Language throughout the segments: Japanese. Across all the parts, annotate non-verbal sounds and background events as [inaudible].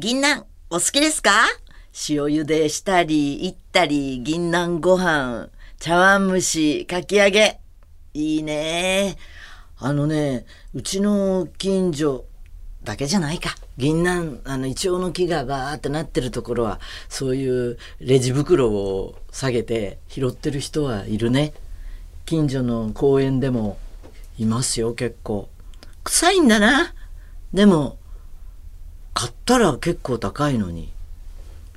銀杏、お好きですか？塩茹でしたり、いったり、銀杏ご飯、茶碗蒸し、かき揚げ。いいね。あのね、うちの近所だけじゃないか。銀杏、あの、イチョウの木がバーってなってるところは、そういうレジ袋を下げて拾ってる人はいるね。近所の公園でもいますよ、結構。臭いんだな。でも、買ったら結構高いのに、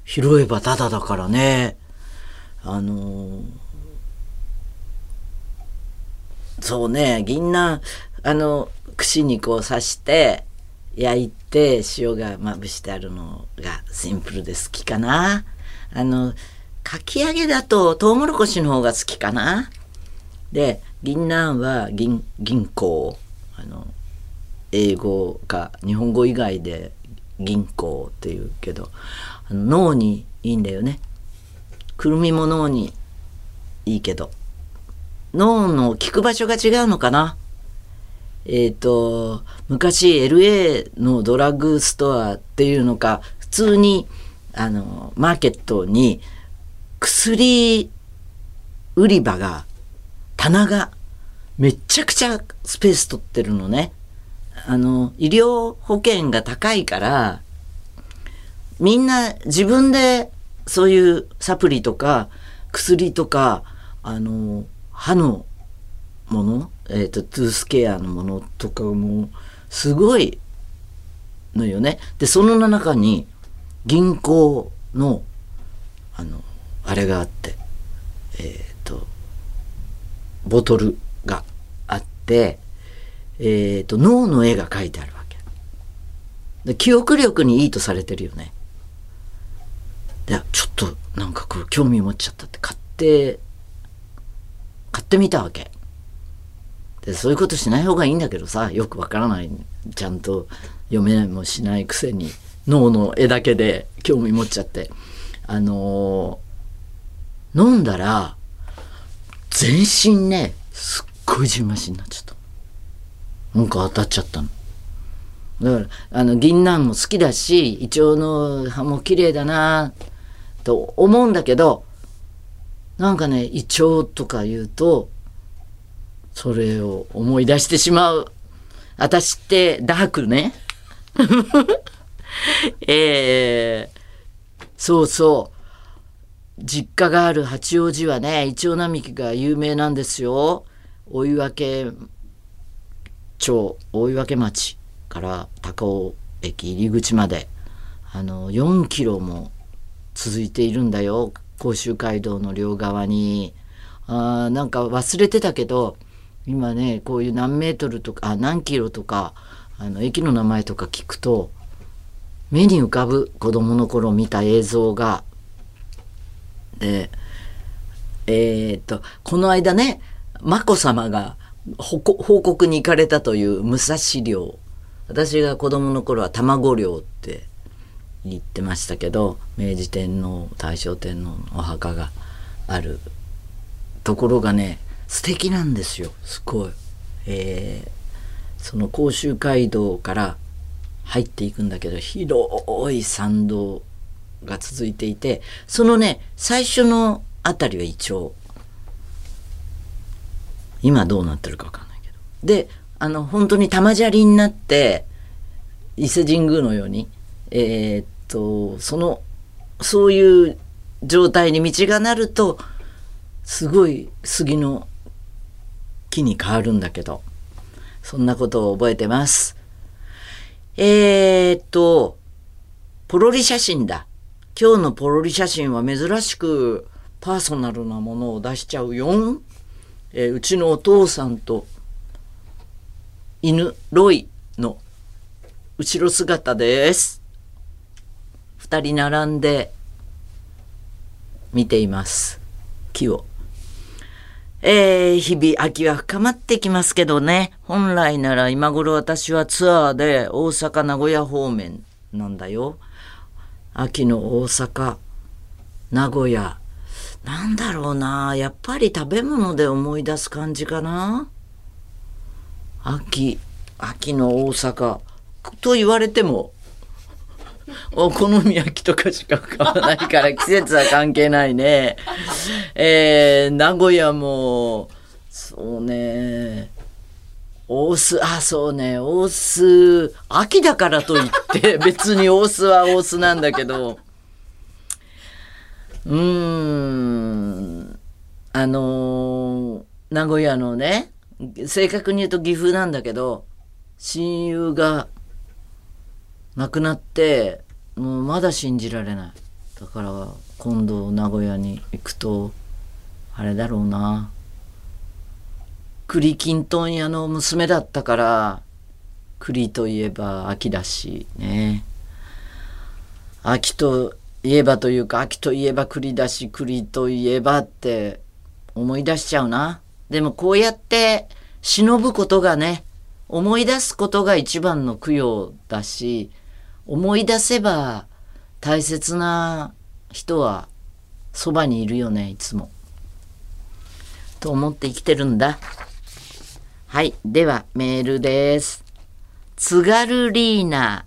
拾えばタダだからね。あのそうね、銀杏、あの、串にこう刺して、焼いて、塩がまぶしてあるのがシンプルで好きかな。あの、かき揚げだと、トウモロコシの方が好きかな。で、銀杏は銀、銀行。あの、英語か日本語以外で銀行っていうけど、脳にいいんだよね。くるみも脳にいいけど。脳の効く場所が違うのかなえっ、と、昔 LA のドラッグストアっていうのか、普通に、あの、マーケットに薬売り場が、棚がめっちゃくちゃスペース取ってるのね。あの、医療保険が高いから、みんな自分でそういうサプリとか薬とか、あの、歯のもの、えっ、と、トゥースケアのものとかも、すごいのよね。で、その中に銀行の、あの、あれがあって、えっ、と、ボトルがあって、えっ、と、脳の絵が描いてあるわけ。記憶力にいいとされてるよね。で、ちょっとなんかこう興味持っちゃったって買って、買ってみたわけ。で、そういうことしない方がいいんだけどさ、よくわからない。ちゃんと読めもしないくせに、脳の絵だけで興味持っちゃって。あのー飲んだら、全身ね、すっごいじんましになっちゃった。なんか当たっちゃったの。だから、あの、銀杏も好きだし、イチョウの葉も綺麗だなと思うんだけど、なんかね、イチョウとか言うと、それを思い出してしまう。私ってダークね。[laughs] えー、そうそう。実家がある八王子はね、イチョウ並木が有名なんですよ。追分け町、追分町から高尾駅入り口まで、あの、4キロも続いているんだよ。甲州街道の両側に。あなんか忘れてたけど、今ね、こういう何メートルとか、あ、何キロとか、あの、駅の名前とか聞くと、目に浮かぶ子供の頃見た映像が、で、えーっと、この間ね、眞子さまが報告に行かれたという武蔵陵。私が子供の頃は卵陵って言ってましたけど、明治天皇、大正天皇のお墓があるところがね、素敵なんですよ、すごい。えーその甲州街道から入っていくんだけど、広い参道が続いていて、そのね、最初のあたりはイチョウ。今どうなってるかわかんないけど。で、あの、本当に玉砂利になって、伊勢神宮のように、えーっと、その、そういう状態に道がなると、すごい杉の木に変わるんだけど、そんなことを覚えてます。えーっと、ポロリ写真だ。今日のポロリ写真は珍しくパーソナルなものを出しちゃうよ。えーうちのお父さんと犬ロイの後ろ姿です。二人並んで見ています。木を。えー、日々秋は深まってきますけどね。本来なら今頃私はツアーで大阪名古屋方面なんだよ。秋の大阪、名古屋。なんだろうな。やっぱり食べ物で思い出す感じかな。秋、秋の大阪。と言われても、お好み焼きとかしか買わないから [laughs] 季節は関係ないね。えー、名古屋も、そうね、大須、あ、そうね、大須、秋だからといって、別に大須は大須なんだけど、うーん、あのー名古屋のね、正確に言うと岐阜なんだけど、親友が亡くなって、もうまだ信じられない。だから今度名古屋に行くと、あれだろうな。栗きんとん屋の娘だったから、栗といえば秋だしね。秋といえばというか、秋といえば栗だし、栗といえばって思い出しちゃうな。でもこうやって忍ぶことがね、思い出すことが一番の供養だし、思い出せば大切な人はそばにいるよね、いつも。と思って生きてるんだ。はい。では、メールです。津軽リーナ。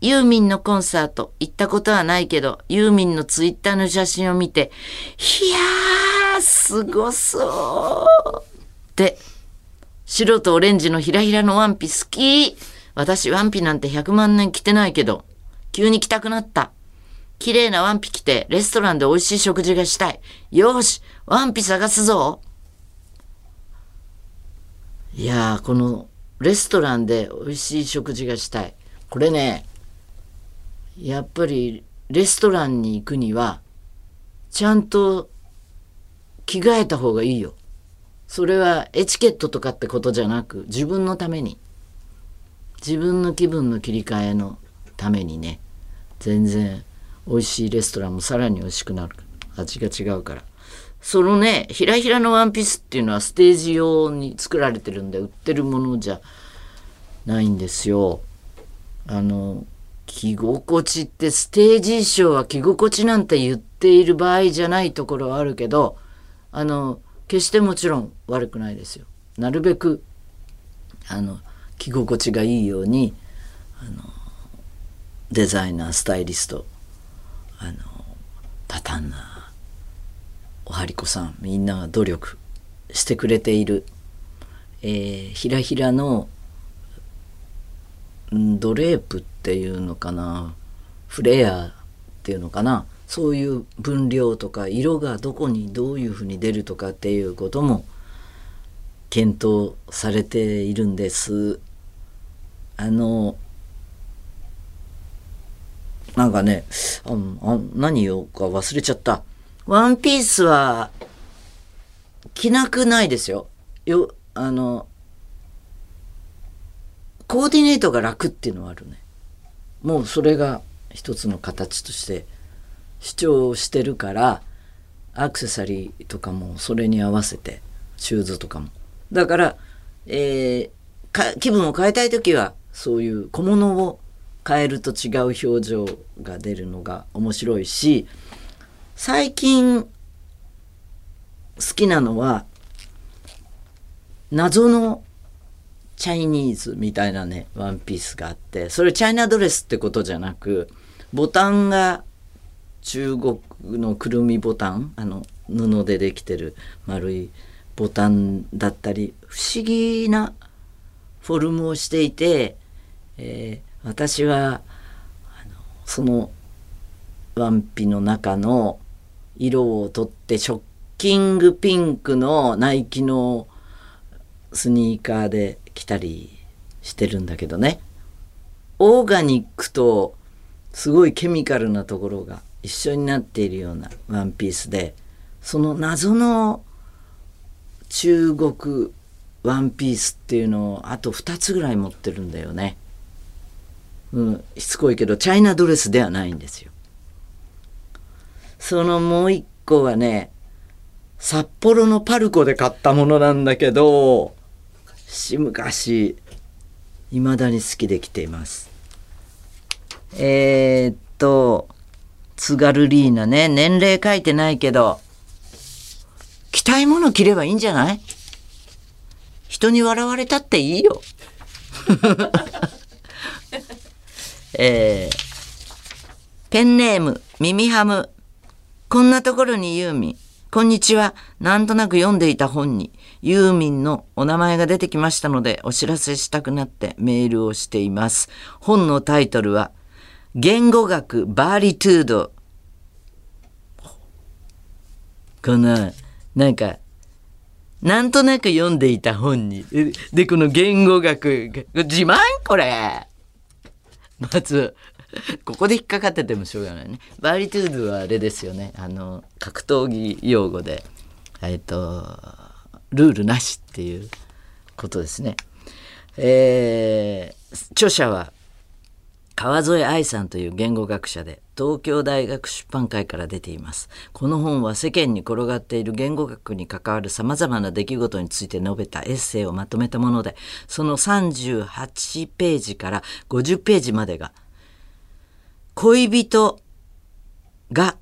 ユーミンのコンサート行ったことはないけど、ユーミンのツイッターの写真を見て、いやー、すごそうって、白とオレンジのひらひらのワンピ好き。私ワンピなんて100万年着てないけど、急に着たくなった。綺麗なワンピ着てレストランで美味しい食事がしたい。よし、ワンピ探すぞ。いやー、このレストランで美味しい食事がしたい。これね、やっぱりレストランに行くには、ちゃんと着替えた方がいいよ。それはエチケットとかってことじゃなく、自分のために。自分の気分の切り替えのためにね、全然美味しいレストランもさらに美味しくなる。味が違うから。そのね、ひらひらのワンピースっていうのはステージ用に作られてるんで、売ってるものじゃないんですよ。あの、着心地ってステージ衣装は着心地なんて言っている場合じゃないところはあるけど、あの、決してもちろん悪くないですよ。なるべく、あの、着心地がいいように、あの、デザイナー、スタイリスト、あの、タタンナー、おはりこさん、みんなが努力してくれている、えーひらひらの、ドレープっていうのかな、フレアっていうのかな、そういう分量とか色がどこにどういうふうに出るとかっていうことも検討されているんです。あのなんかねああ何言おうか忘れちゃった。ワンピースは着なくないですよ。よあのコーディネートが楽っていうのはあるね。もうそれが一つの形として主張してるからアクセサリーとかもそれに合わせてシューズとかもだから、えー気分を変えたい時はそういう小物を変えると違う表情が出るのが面白いし最近好きなのは謎のチャイニーズみたいなねワンピースがあってそれチャイナドレスってことじゃなくボタンが中国のくるみボタンあの布でできてる丸いボタンだったり不思議なフォルムをしていて、えー私はあのそのワンピの中の色をとってショッキングピンクのナイキのスニーカーで着たりしてるんだけどねオーガニックとすごいケミカルなところが一緒になっているようなワンピースでその謎の中国ワンピースっていうのをあと2つぐらい持ってるんだよね。うん、しつこいけどチャイナドレスではないんですよ。そのもう一個はね札幌のパルコで買ったものなんだけどし昔いまだに好きで着ています。えー、っと津軽リーナね年齢書いてないけど着たいもの着ればいいんじゃない？人に笑われたっていいよ。[laughs] えーペンネーム、耳ハム。こんなところにユーミン。こんにちは。なんとなく読んでいた本に、ユーミンのお名前が出てきましたので、お知らせしたくなってメールをしています。本のタイトルは、言語学バーリトゥード。この、なんか、なんとなく読んでいた本に。で、この言語学、自慢これ。まず、ここで引っかかっててもしょうがないね。バーリトゥードはあれですよね。あの、格闘技用語で、えっと、ルールなしっていうことですね。えー、著者は川添愛さんという言語学者で東京大学出版会から出ています。この本は世間に転がっている言語学に関わる様々な出来事について述べたエッセイをまとめたもので、その38ページから50ページまでが、恋人が、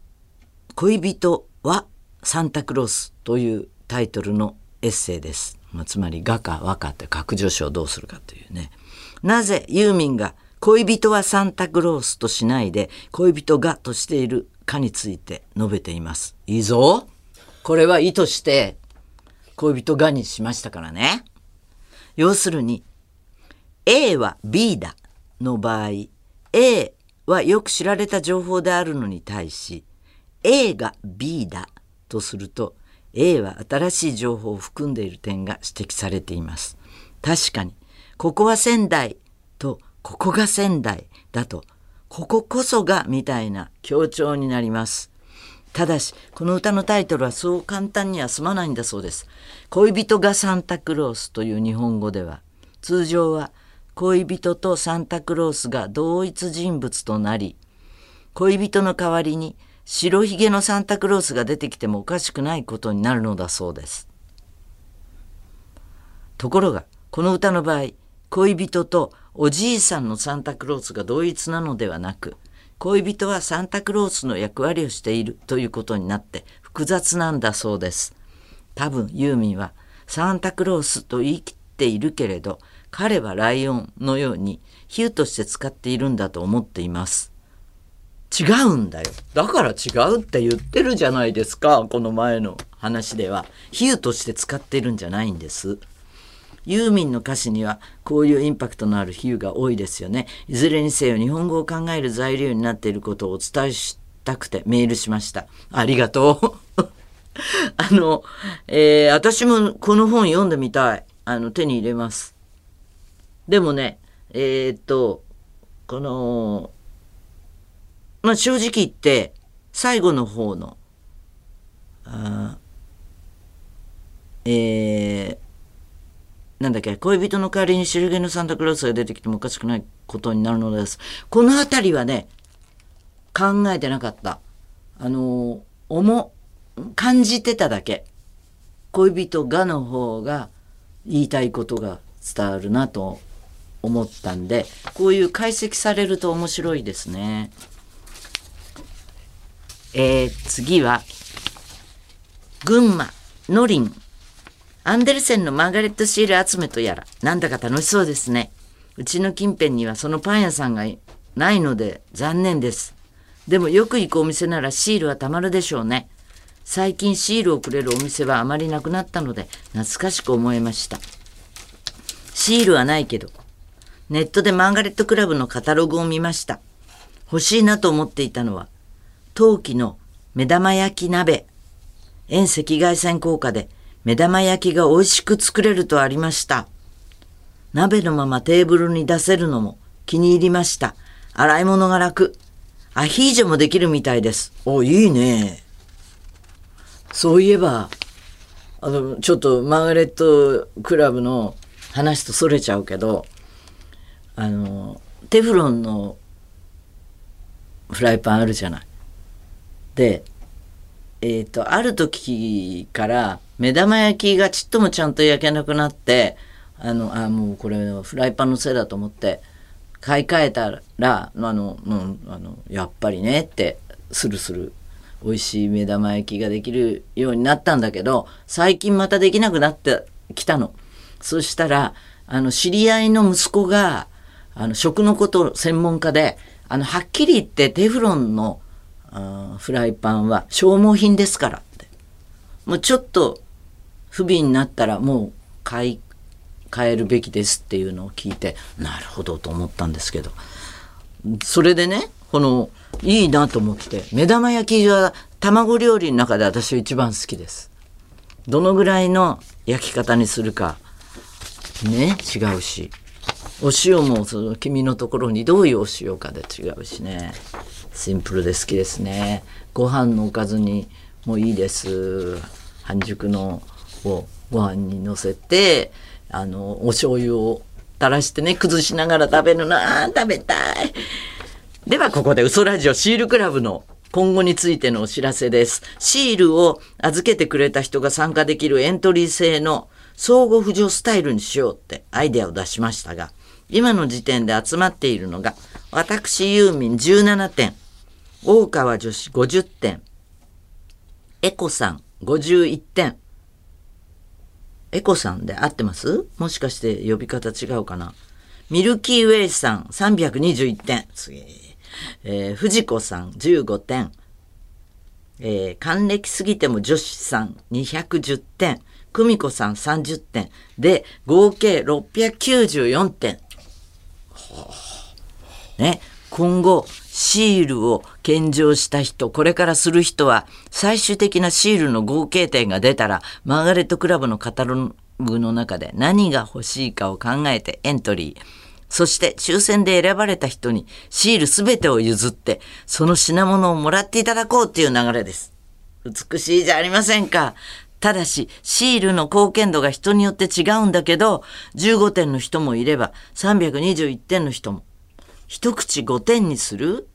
恋人はサンタクロースというタイトルのエッセイです。まあ、つまり、画か和かって格助詞をどうするかというね。なぜユーミンが恋人はサンタクロースとしないで恋人がとしているかについて述べています。いいぞこれは意図して恋人がにしましたからね。要するに A は B だの場合 A はよく知られた情報であるのに対し A が B だとすると A は新しい情報を含んでいる点が指摘されています。確かにここは仙台とここが仙台だとこここそがみたいな強調になります。ただし、この歌のタイトルはそう簡単には済まないんだそうです。恋人がサンタクロースという日本語では、通常は恋人とサンタクロースが同一人物となり、恋人の代わりに白ひげのサンタクロースが出てきてもおかしくないことになるのだそうです。ところが、この歌の場合、恋人とおじいさんのサンタクロースが同一なのではなく、恋人はサンタクロースの役割をしているということになって複雑なんだそうです。多分ユーミンはサンタクロースと言い切っているけれど、彼はライオンのように比喩として使っているんだと思っています。違うんだよ。だから違うって言ってるじゃないですか。この前の話では。比喩として使ってるんじゃないんです。ユーミンの歌詞にはこういうインパクトのある比喩が多いですよね。いずれにせよ日本語を考える材料になっていることをお伝えしたくてメールしました。ありがとう。[laughs] あの、えー私もこの本読んでみたい。あの、手に入れます。でもね、えーっと、この、まあ、正直言って、最後の方の、あえーなんだっけ、恋人の代わりに白毛のサンタクロースが出てきてもおかしくないことになるのです。このあたりはね、考えてなかった。あの、思、感じてただけ。恋人がの方が言いたいことが伝わるなと思ったんで、こういう解析されると面白いですね。えー次は、群馬、ノリン。アンデルセンのマーガレットシール集めとやら、なんだか楽しそうですね。うちの近辺にはそのパン屋さんがないので残念です。でもよく行くお店ならシールはたまるでしょうね。最近シールをくれるお店はあまりなくなったので懐かしく思いました。シールはないけど、ネットでマーガレットクラブのカタログを見ました。欲しいなと思っていたのは、陶器の目玉焼き鍋。遠赤外線効果で目玉焼きが美味しく作れるとありました。鍋のままテーブルに出せるのも気に入りました。洗い物が楽。アヒージョもできるみたいです。お、いいね。そういえば、あの、ちょっとマーガレットクラブの話とそれちゃうけど、あの、テフロンのフライパンあるじゃない。で、えっ、と、ある時から目玉焼きがちっともちゃんと焼けなくなって、あの、あ、もうこれフライパンのせいだと思って、買い替えたら、あの、う、あの、やっぱりねって、スルスル、美味しい目玉焼きができるようになったんだけど、最近またできなくなってきたの。そしたら、あの、知り合いの息子が、あの、食のこと専門家で、あの、はっきり言ってテフロンのフライパンは消耗品ですからって。もうちょっと不備になったらもう買い変えるべきですっていうのを聞いてなるほどと思ったんですけど。それでねこのいいなと思って目玉焼きは卵料理の中で私は一番好きです。どのぐらいの焼き方にするかね違うし。お塩もその君のところにどういうお塩かで違うしね。シンプルで好きですね。ご飯のおかずにもいいです。半熟のをご飯にのせてあのお醤油を垂らしてね崩しながら食べるの。あ食べたい。ではここで嘘ラジオシールクラブの今後についてのお知らせです。シールを預けてくれた人が参加できるエントリー制の相互扶助スタイルにしようってアイデアを出しましたが、今の時点で集まっているのが、私ユーミン17点、大川女子50点、エコさん51点。エコさんで合ってます？もしかして呼び方違うかな？ミルキーウェイさん321点。すげえ。えー、藤子さん15点。えー、還暦すぎても女子さん210点。久美子さん30点。で、合計694点。ね、今後、シールを献上した人、これからする人は、最終的なシールの合計点が出たら、マーガレットクラブのカタログの中で何が欲しいかを考えてエントリー。そして抽選で選ばれた人にシールすべてを譲って、その品物をもらっていただこうっていう流れです。美しいじゃありませんか。ただし、シールの貢献度が人によって違うんだけど、15点の人もいれば、321点の人も。一口5点にする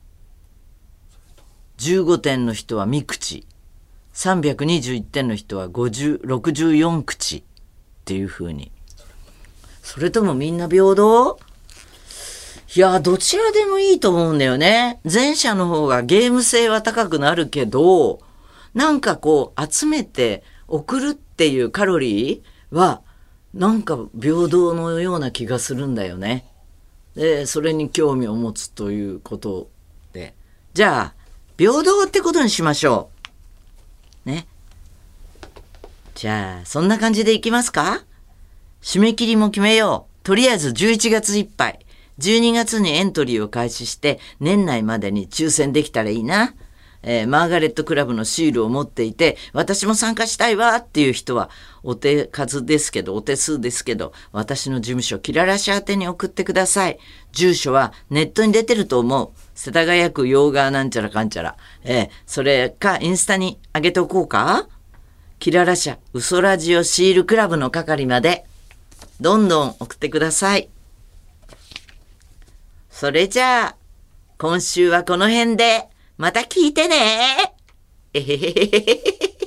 ?15 点の人は3口。321点の人は50 64口っていう風に。それともみんな平等？いや、どちらでもいいと思うんだよね。前者の方がゲーム性は高くなるけど、なんかこう集めて送るっていうカロリーはなんか平等のような気がするんだよね。で、それに興味を持つということで。じゃあ、平等ってことにしましょう。ね。じゃあ、そんな感じでいきますか？締め切りも決めよう。とりあえず11月いっぱい。12月にエントリーを開始して年内までに抽選できたらいいな。えー、マーガレットクラブのシールを持っていて、私も参加したいわっていう人は、お手数ですけど、お手数ですけど、私の事務所、キララシ宛てに送ってください。住所はネットに出てると思う。世田谷区洋川なんちゃらかんちゃら。えー、それか、インスタに上げておこうか？キララ社、嘘ラジオシールクラブの係まで、どんどん送ってください。それじゃあ、今週はこの辺で、また聞いてねえへへへへへ。